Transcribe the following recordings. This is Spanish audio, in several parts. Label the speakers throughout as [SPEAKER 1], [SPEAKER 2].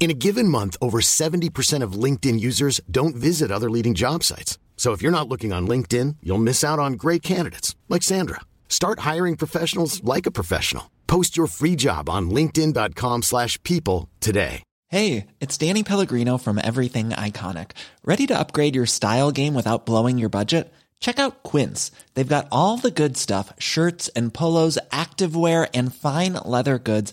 [SPEAKER 1] In a given month, over 70% of LinkedIn users don't visit other leading job sites. So if you're not looking on LinkedIn, you'll miss out on great candidates like Sandra. Start hiring professionals like a professional. Post your free job on linkedin.com/people today.
[SPEAKER 2] Hey, it's Danny Pellegrino from Everything Iconic. Ready to upgrade your style game without blowing your budget? Check out Quince. They've got all the good stuff, shirts and polos, activewear and fine leather goods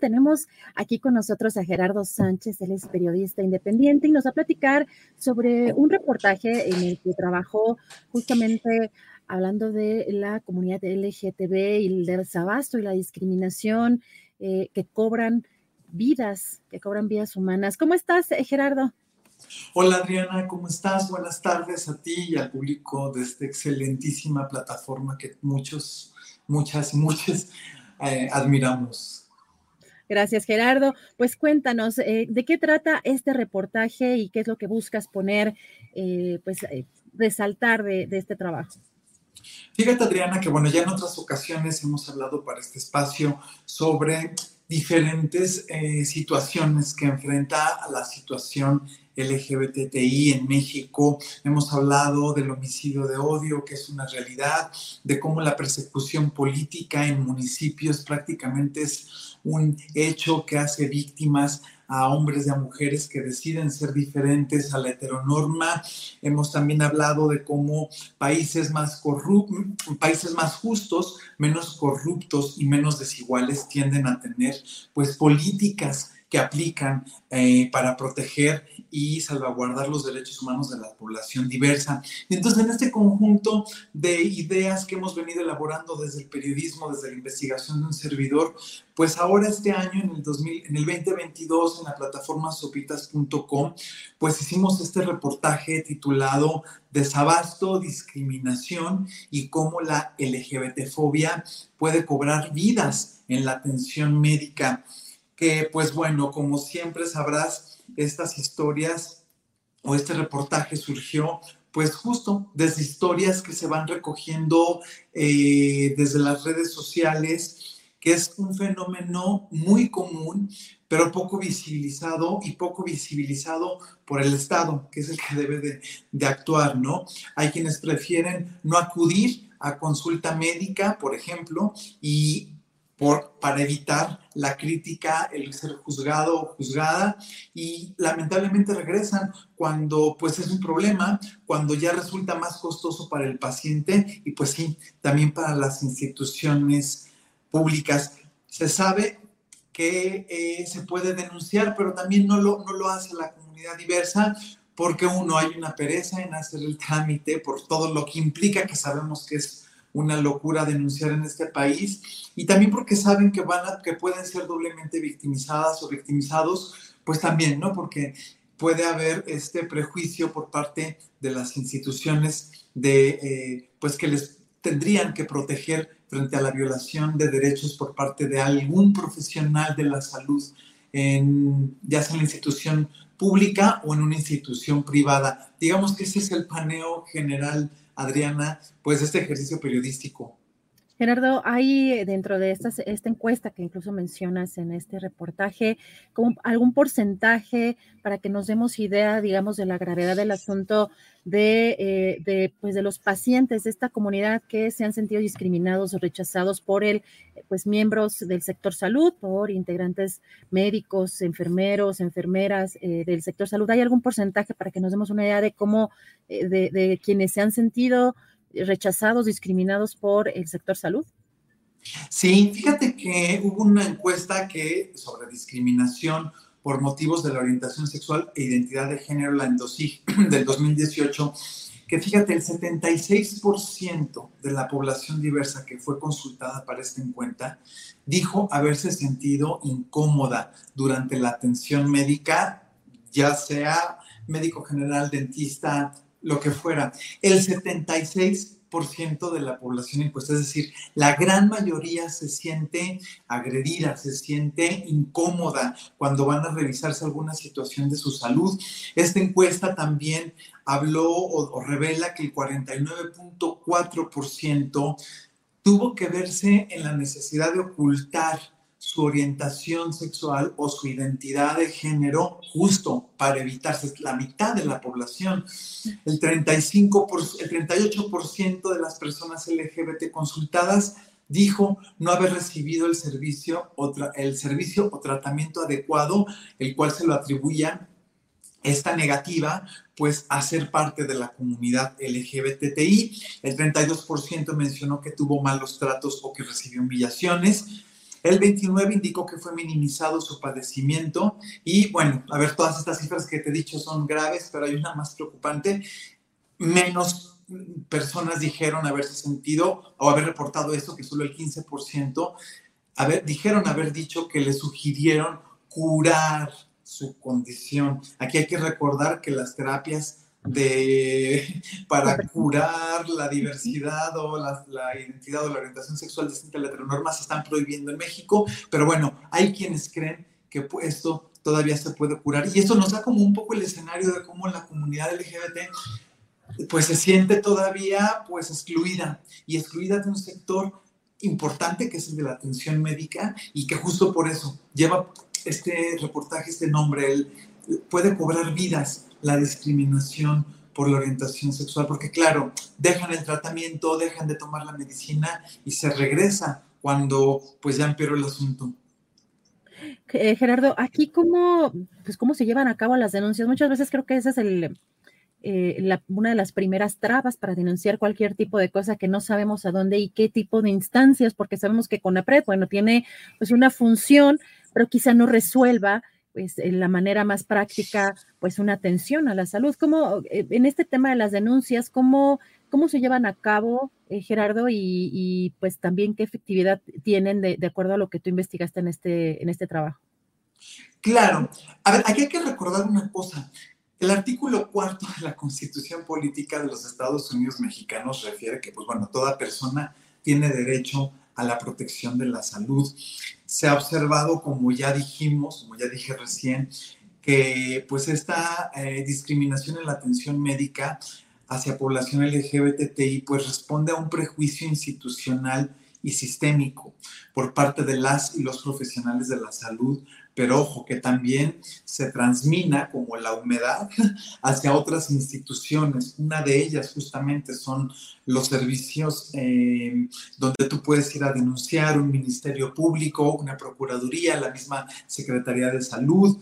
[SPEAKER 3] Tenemos aquí con nosotros a Gerardo Sánchez, él es periodista independiente y nos va a platicar sobre un reportaje en el que trabajó justamente hablando de la comunidad LGTB y el desabasto y la discriminación eh, que cobran vidas, que cobran vidas humanas. ¿Cómo estás, eh, Gerardo?
[SPEAKER 4] Hola Adriana, ¿cómo estás? Buenas tardes a ti y al público de esta excelentísima plataforma que muchos, muchas, muchas eh, admiramos.
[SPEAKER 3] Gracias, Gerardo. Pues cuéntanos, eh, ¿de qué trata este reportaje y qué es lo que buscas poner, eh, pues, eh, resaltar de, de, este trabajo?
[SPEAKER 4] Fíjate, Adriana, que bueno, ya en otras ocasiones hemos hablado para este espacio sobre diferentes situaciones que enfrenta la situación LGBTI en México. Hemos hablado del homicidio de odio, que es una realidad, de cómo la persecución política en municipios prácticamente es un hecho que hace víctimas a hombres y a mujeres que deciden ser diferentes a la heteronorma. Hemos también hablado de cómo países más corruptos, países más justos, menos corruptos y menos desiguales tienden a tener pues políticas que aplican eh, para proteger y salvaguardar los derechos humanos de la población diversa. Entonces, en este conjunto de ideas que hemos venido elaborando desde el periodismo, desde la investigación de un servidor, pues ahora este año, en el, 2000, en el 2022, en la plataforma sopitas.com, pues hicimos este reportaje titulado Desabasto, discriminación y cómo la LGBTfobia puede cobrar vidas en la atención médica que pues bueno, como siempre sabrás, estas historias o este reportaje surgió pues justo desde historias que se van recogiendo eh, desde las redes sociales, que es un fenómeno muy común, pero poco visibilizado y poco visibilizado por el Estado, que es el que debe de, de actuar, ¿no? Hay quienes prefieren no acudir a consulta médica, por ejemplo, y para evitar la crítica, el ser juzgado o juzgada y lamentablemente regresan cuando pues es un problema, cuando ya resulta más costoso para el paciente y pues sí, también para las instituciones públicas. Se sabe que eh, se puede denunciar, pero también no lo, no lo hace la comunidad diversa porque uno hay una pereza en hacer el trámite por todo lo que implica que sabemos que es una locura denunciar en este país y también porque saben que van a, que pueden ser doblemente victimizadas o victimizados, pues también, ¿no? Porque puede haber este prejuicio por parte de las instituciones de, eh, pues que les tendrían que proteger frente a la violación de derechos por parte de algún profesional de la salud, en, ya sea en la institución pública o en una institución privada. Digamos que ese es el paneo general Adriana, pues este ejercicio periodístico.
[SPEAKER 3] Gerardo, hay eh, dentro de esta, esta encuesta que incluso mencionas en este reportaje, algún porcentaje para que nos demos idea, digamos, de la gravedad del asunto de, eh, de, pues de los pacientes de esta comunidad que se han sentido discriminados o rechazados por el, pues miembros del sector salud, por integrantes médicos, enfermeros, enfermeras eh, del sector salud. ¿Hay algún porcentaje para que nos demos una idea de cómo, eh, de, de quienes se han sentido rechazados, discriminados por el sector salud?
[SPEAKER 4] Sí, fíjate que hubo una encuesta que sobre discriminación por motivos de la orientación sexual e identidad de género, la ENDOSIG del 2018, que fíjate, el 76% de la población diversa que fue consultada para esta encuesta dijo haberse sentido incómoda durante la atención médica, ya sea médico general, dentista, lo que fuera. El 76 de la población encuesta, es decir, la gran mayoría se siente agredida, se siente incómoda cuando van a revisarse alguna situación de su salud. Esta encuesta también habló o, o revela que el 49.4% tuvo que verse en la necesidad de ocultar su orientación sexual o su identidad de género justo para evitarse la mitad de la población. El, 35 el 38% de las personas LGBT consultadas dijo no haber recibido el servicio, o el servicio o tratamiento adecuado, el cual se lo atribuían esta negativa, pues a ser parte de la comunidad LGBTI. El 32% mencionó que tuvo malos tratos o que recibió humillaciones. El 29 indicó que fue minimizado su padecimiento y bueno, a ver, todas estas cifras que te he dicho son graves, pero hay una más preocupante. Menos personas dijeron haberse sentido o haber reportado esto, que solo el 15%, haber, dijeron haber dicho que le sugirieron curar su condición. Aquí hay que recordar que las terapias de, para curar la diversidad o la, identidad o la orientación sexual distinta a la heteronorma se están prohibiendo en México, pero bueno, hay quienes creen que esto todavía se puede curar. Y esto nos da como un poco el escenario de cómo la comunidad LGBT pues se siente todavía pues excluida. Y excluida de un sector importante que es el de la atención médica y que justo por eso lleva este reportaje, este nombre, él puede cobrar vidas la discriminación por la orientación sexual, porque claro, dejan el tratamiento, dejan de tomar la medicina y se regresa cuando pues ya empeoró el asunto.
[SPEAKER 3] Eh, Gerardo, aquí cómo, pues cómo se llevan a cabo las denuncias. Muchas veces creo que esa es el, eh, una de las primeras trabas para denunciar cualquier tipo de cosa que no sabemos a dónde y qué tipo de instancias, porque sabemos que CONAPRED, bueno, tiene pues una función, pero quizá no resuelva pues en la manera más práctica, pues una atención a la salud. ¿Cómo, eh, en este tema de las denuncias, cómo, cómo se llevan a cabo, eh, Gerardo, y, pues también qué efectividad tienen de, acuerdo a lo que tú investigaste en este, en este trabajo?
[SPEAKER 4] Claro. A ver, aquí hay que recordar una cosa. El artículo cuarto de la Constitución Política de los Estados Unidos Mexicanos refiere que, pues bueno, toda persona tiene derecho a la protección de la salud. Se ha observado, como ya dijimos, como ya dije recién, que pues esta eh, discriminación en la atención médica hacia población LGBTI pues responde a un prejuicio institucional y sistémico por parte de las y los profesionales de la salud pero ojo que también se transmina como la humedad hacia otras instituciones. Una de ellas justamente son los servicios eh, donde tú puedes ir a denunciar un ministerio público, una procuraduría, la misma Secretaría de Salud.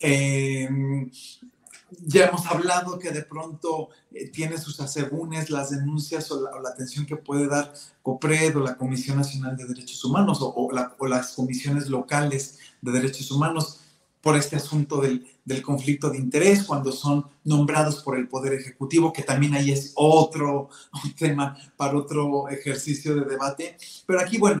[SPEAKER 4] Eh, ya hemos hablado que de pronto eh, tiene sus asegúnes las denuncias o la, atención que puede dar COPRED o la Comisión Nacional de Derechos Humanos o, las comisiones locales de derechos humanos por este asunto del, del, conflicto de interés cuando son nombrados por el Poder Ejecutivo, que también ahí es otro tema para otro ejercicio de debate. Pero aquí, bueno,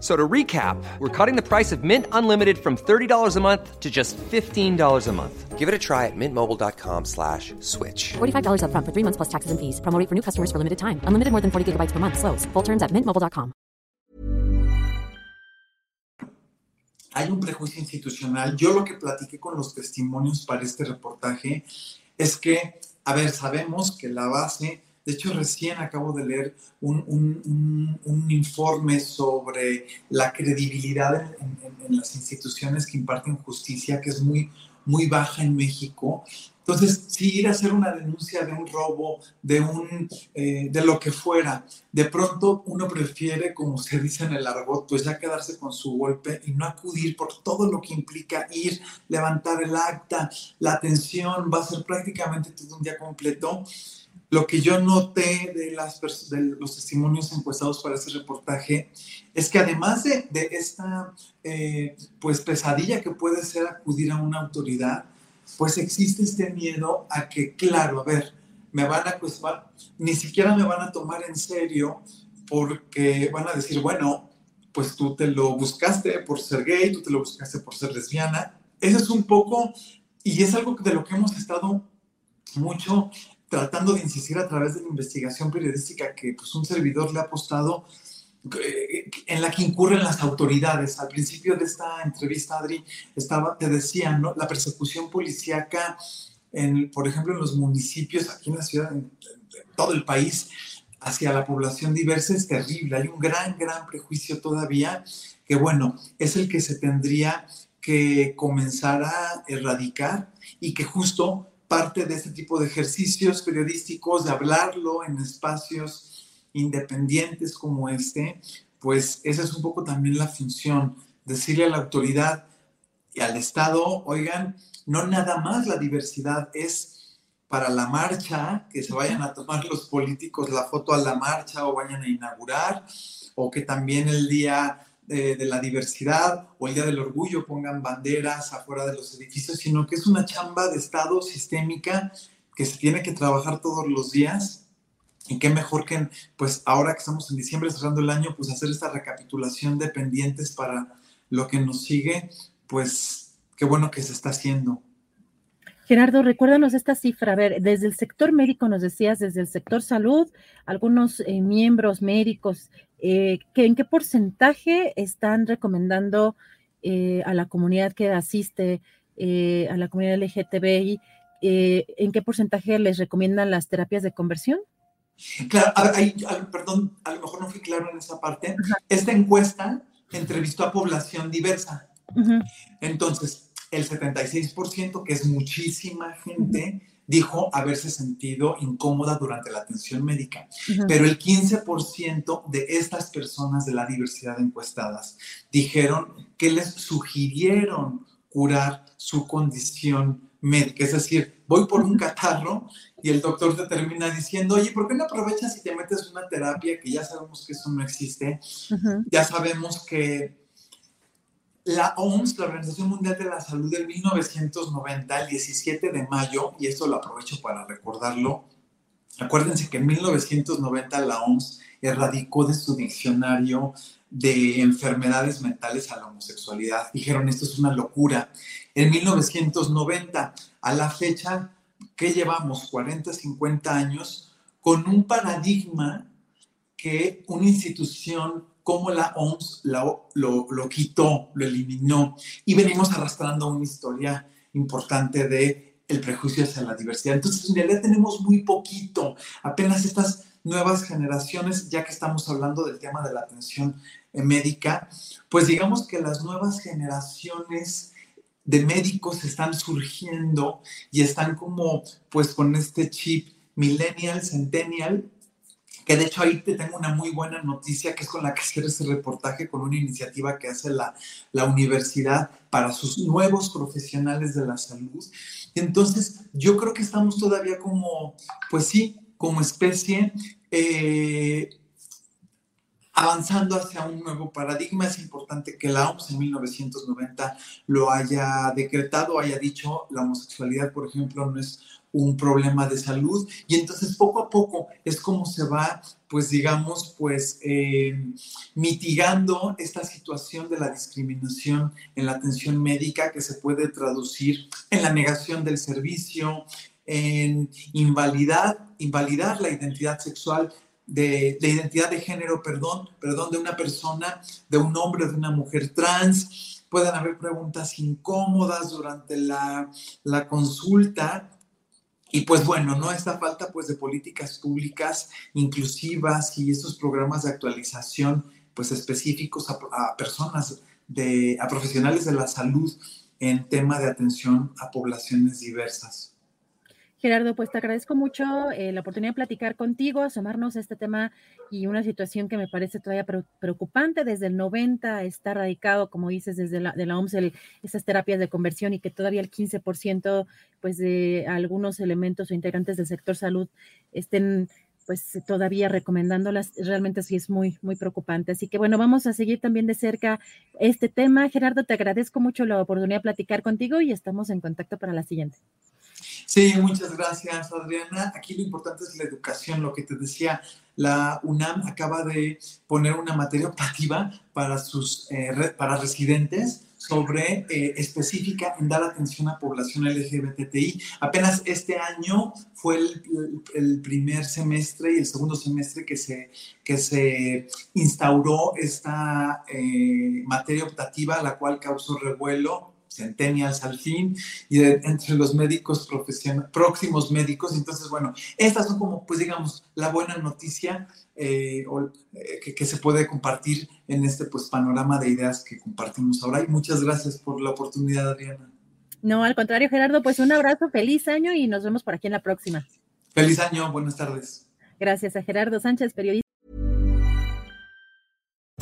[SPEAKER 5] So to recap, we're cutting the price of Mint Unlimited from $30 a month to just $15 a month. Give it a try at mintmobile.com slash switch.
[SPEAKER 6] $45 up front for three months plus taxes and fees. Promo for new customers for limited time. Unlimited more than 40 gigabytes per month. Slows. Full terms at mintmobile.com.
[SPEAKER 4] Hay un prejuicio institucional. Yo lo que platiqué con los testimonios para este reportaje es que, a ver, sabemos que la base De hecho, recién acabo de leer un, informe sobre la credibilidad en, las instituciones que imparten justicia, que es muy, muy baja en México. Entonces, si ir a hacer una denuncia de un robo, de, un, eh, de lo que fuera, de pronto uno prefiere, como se dice en el argot, pues ya quedarse con su golpe y no acudir por todo lo que implica ir, levantar el acta, la atención, va a ser prácticamente todo un día completo. Lo que yo noté de, las, de los testimonios encuestados para este reportaje es que además de, de esta eh, pues pesadilla que puede ser acudir a una autoridad, pues existe este miedo a que, claro, a ver, me van a cuestionar, ni siquiera me van a tomar en serio porque van a decir, bueno, pues tú te lo buscaste por ser gay, tú te lo buscaste por ser lesbiana. Eso es un poco, y es algo de lo que hemos estado mucho tratando de insistir a través de la investigación periodística que pues, un servidor le ha apostado, eh, en la que incurren las autoridades. Al principio de esta entrevista, Adri, estaba, te decía, ¿no? la persecución policíaca, en, por ejemplo, en los municipios, aquí en la ciudad, en, todo el país, hacia la población diversa es terrible. Hay un gran, gran prejuicio todavía que, bueno, es el que se tendría que comenzar a erradicar y que justo parte de este tipo de ejercicios periodísticos, de hablarlo en espacios independientes como este, pues esa es un poco también la función, decirle a la autoridad y al Estado, oigan, no nada más la diversidad es para la marcha, que se vayan a tomar los políticos la foto a la marcha o vayan a inaugurar, o que también el día de, la diversidad o el Día del Orgullo pongan banderas afuera de los edificios, sino que es una chamba de Estado sistémica que se tiene que trabajar todos los días. Y qué mejor que, pues ahora que estamos en diciembre cerrando el año, pues hacer esta recapitulación de pendientes para lo que nos sigue, pues qué bueno que se está haciendo.
[SPEAKER 3] Gerardo, recuérdanos esta cifra. A ver, desde el sector médico nos decías, desde el sector salud, algunos eh, miembros médicos, eh, ¿en qué porcentaje están recomendando eh, a la comunidad que asiste a la comunidad LGTBI, en qué porcentaje les recomiendan las terapias de conversión?
[SPEAKER 4] Claro, perdón, a lo mejor no fui claro en esa parte. Esta encuesta entrevistó a población diversa. Entonces, el 76%, que es muchísima gente, dijo haberse sentido incómoda durante la atención médica. Pero el 15% de estas personas de la diversidad encuestadas dijeron que les sugirieron curar su condición médica. Es decir, voy por un catarro y el doctor te termina diciendo, oye, ¿por qué no aprovechas y te metes una terapia que ya sabemos que eso no existe? Ya sabemos que la OMS, la Organización Mundial de la Salud, en 1990, el 17 de mayo, y esto lo aprovecho para recordarlo, acuérdense que en 1990 la OMS erradicó de su diccionario de enfermedades mentales a la homosexualidad. Dijeron, esto es una locura. En 1990, a la fecha, que llevamos? 40, 50 años, con un paradigma que una institución cómo la OMS lo, lo, quitó, lo eliminó. Y venimos arrastrando una historia importante de el prejuicio hacia la diversidad. Entonces, en realidad tenemos muy poquito, apenas estas nuevas generaciones, ya que estamos hablando del tema de la atención eh, médica, pues digamos que las nuevas generaciones de médicos están surgiendo y están como pues con este chip millennial, centennial, que de hecho ahí te tengo una muy buena noticia, que es con la que hacer este reportaje, con una iniciativa que hace la, la universidad para sus nuevos profesionales de la salud. Entonces, yo creo que estamos todavía como, pues sí, como especie, eh, avanzando hacia un nuevo paradigma. Es importante que la OMS en 1990 lo haya decretado, haya dicho, la homosexualidad, por ejemplo, no es un problema de salud y entonces poco a poco es como se va, pues digamos, pues eh, mitigando esta situación de la discriminación en la atención médica que se puede traducir en la negación del servicio, en invalidar, invalidar la identidad sexual de, de, identidad de género, perdón, perdón, de una persona, de un hombre, de una mujer trans. Pueden haber preguntas incómodas durante la, la consulta y pues bueno, no esta falta pues de políticas públicas inclusivas y estos programas de actualización pues específicos a, personas, de, a profesionales de la salud en tema de atención a poblaciones diversas.
[SPEAKER 3] Gerardo, pues te agradezco mucho eh, la oportunidad de platicar contigo, asomarnos a este tema y una situación que me parece todavía preocupante. Desde el 90 está radicado, como dices, desde la, de la OMS, esas terapias de conversión y que todavía el 15% pues, de algunos elementos o integrantes del sector salud estén pues todavía recomendándolas, realmente sí es muy, muy preocupante. Así que bueno, vamos a seguir también de cerca este tema. Gerardo, te agradezco mucho la oportunidad de platicar contigo y estamos en contacto para la siguiente.
[SPEAKER 4] Sí, muchas gracias, Adriana. Aquí lo importante es la educación, lo que te decía. La UNAM acaba de poner una materia optativa para sus eh, para residentes sobre eh, específica en dar atención a población LGBTI. Apenas este año fue el, primer semestre y el segundo semestre que se, que se instauró esta eh, materia optativa, la cual causó revuelo centennials al fin, y entre los médicos profesionales, próximos médicos. Entonces, bueno, estas son como, pues digamos, la buena noticia eh, eh, que, se puede compartir en este pues panorama de ideas que compartimos ahora. Y muchas gracias por la oportunidad, Adriana.
[SPEAKER 3] No, al contrario, Gerardo, pues un abrazo, feliz año y nos vemos por aquí en la próxima.
[SPEAKER 4] Feliz año, buenas tardes.
[SPEAKER 3] Gracias a Gerardo Sánchez, periodista.